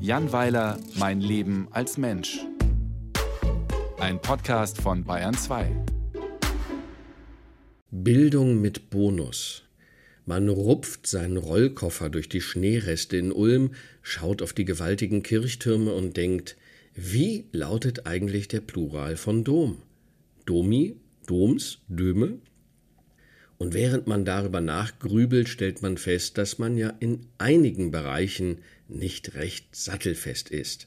Jan Weiler, Mein Leben als Mensch. Ein Podcast von Bayern 2. Bildung mit Bonus. Man rupft seinen Rollkoffer durch die Schneereste in Ulm, schaut auf die gewaltigen Kirchtürme und denkt, wie lautet eigentlich der Plural von Dom? Domi, Doms, Döme? Und während man darüber nachgrübelt, stellt man fest, dass man ja in einigen Bereichen nicht recht sattelfest ist.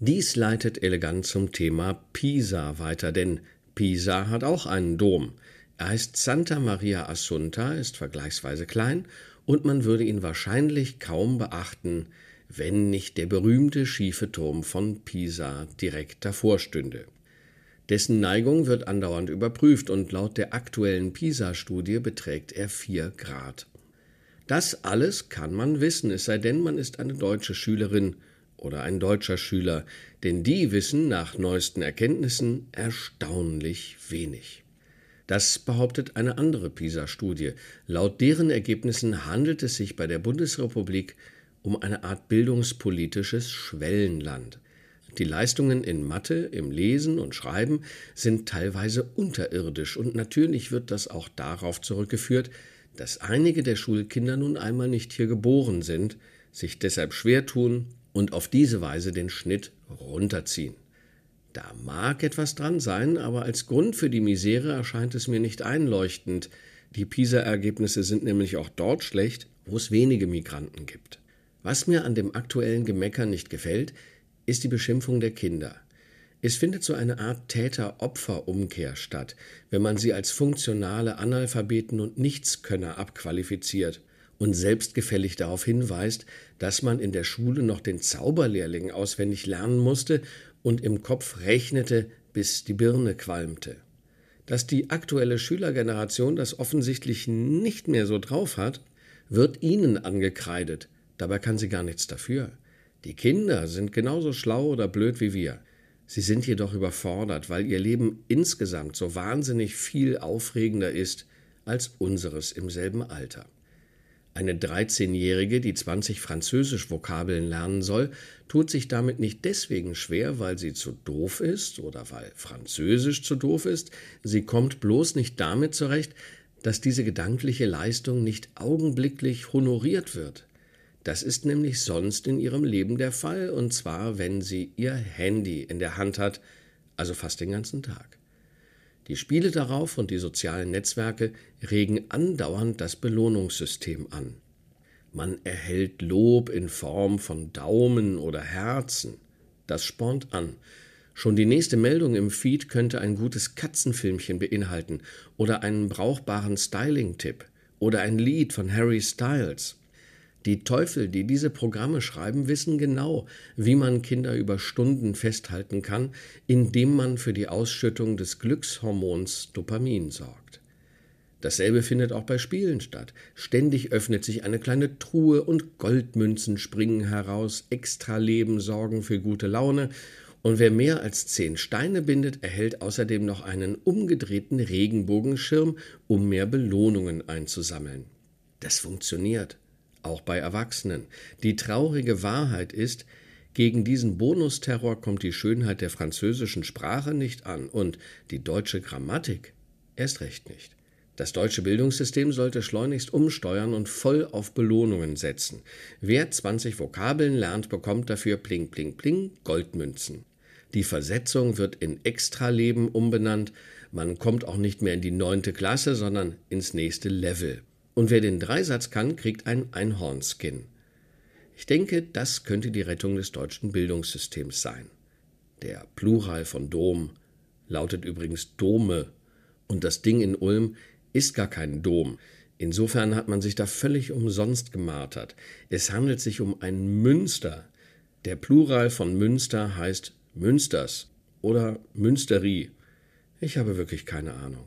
Dies leitet elegant zum Thema Pisa weiter, denn Pisa hat auch einen Dom. Er heißt Santa Maria Assunta, ist vergleichsweise klein und man würde ihn wahrscheinlich kaum beachten, wenn nicht der berühmte schiefe Turm von Pisa direkt davor stünde. Dessen Neigung wird andauernd überprüft und laut der aktuellen PISA-Studie beträgt er 4 Grad. Das alles kann man wissen, es sei denn, man ist eine deutsche Schülerin oder ein deutscher Schüler, denn die wissen nach neuesten Erkenntnissen erstaunlich wenig. Das behauptet eine andere PISA-Studie. Laut deren Ergebnissen handelt es sich bei der Bundesrepublik um eine Art bildungspolitisches Schwellenland. Die Leistungen in Mathe, im Lesen und Schreiben sind teilweise unterirdisch und natürlich wird das auch darauf zurückgeführt, dass einige der Schulkinder nun einmal nicht hier geboren sind, sich deshalb schwer tun und auf diese Weise den Schnitt runterziehen. Da mag etwas dran sein, aber als Grund für die Misere erscheint es mir nicht einleuchtend. Die PISA-Ergebnisse sind nämlich auch dort schlecht, wo es wenige Migranten gibt. Was mir an dem aktuellen Gemecker nicht gefällt, ist die Beschimpfung der Kinder. Es findet so eine Art Täter-Opfer-Umkehr statt, wenn man sie als funktionale Analphabeten und Nichtskönner abqualifiziert und selbstgefällig darauf hinweist, dass man in der Schule noch den Zauberlehrling auswendig lernen musste und im Kopf rechnete, bis die Birne qualmte. Dass die aktuelle Schülergeneration das offensichtlich nicht mehr so drauf hat, wird ihnen angekreidet, dabei kann sie gar nichts dafür. Die Kinder sind genauso schlau oder blöd wie wir. Sie sind jedoch überfordert, weil ihr Leben insgesamt so wahnsinnig viel aufregender ist als unseres im selben Alter. Eine 13-Jährige, die 20 Französisch-Vokabeln lernen soll, tut sich damit nicht deswegen schwer, weil sie zu doof ist oder weil Französisch zu doof ist. Sie kommt bloß nicht damit zurecht, dass diese gedankliche Leistung nicht augenblicklich honoriert wird. Das ist nämlich sonst in ihrem Leben der Fall, und zwar, wenn sie ihr Handy in der Hand hat, also fast den ganzen Tag. Die Spiele darauf und die sozialen Netzwerke regen andauernd das Belohnungssystem an. Man erhält Lob in Form von Daumen oder Herzen. Das spornt an. Schon die nächste Meldung im Feed könnte ein gutes Katzenfilmchen beinhalten oder einen brauchbaren Styling-Tipp oder ein Lied von Harry Styles. Die Teufel, die diese Programme schreiben, wissen genau, wie man Kinder über Stunden festhalten kann, indem man für die Ausschüttung des Glückshormons Dopamin sorgt. Dasselbe findet auch bei Spielen statt. Ständig öffnet sich eine kleine Truhe und Goldmünzen springen heraus, Extraleben sorgen für gute Laune, und wer mehr als zehn Steine bindet, erhält außerdem noch einen umgedrehten Regenbogenschirm, um mehr Belohnungen einzusammeln. Das funktioniert auch bei Erwachsenen. Die traurige Wahrheit ist, gegen diesen Bonusterror kommt die Schönheit der französischen Sprache nicht an und die deutsche Grammatik erst recht nicht. Das deutsche Bildungssystem sollte schleunigst umsteuern und voll auf Belohnungen setzen. Wer 20 Vokabeln lernt, bekommt dafür pling pling pling Goldmünzen. Die Versetzung wird in Extraleben umbenannt. Man kommt auch nicht mehr in die neunte Klasse, sondern ins nächste Level. Und wer den Dreisatz kann, kriegt einen Einhornskin. Ich denke, das könnte die Rettung des deutschen Bildungssystems sein. Der Plural von Dom lautet übrigens Dome und das Ding in Ulm ist gar kein Dom. Insofern hat man sich da völlig umsonst gemartert. Es handelt sich um ein Münster. Der Plural von Münster heißt Münsters oder Münsteri. Ich habe wirklich keine Ahnung.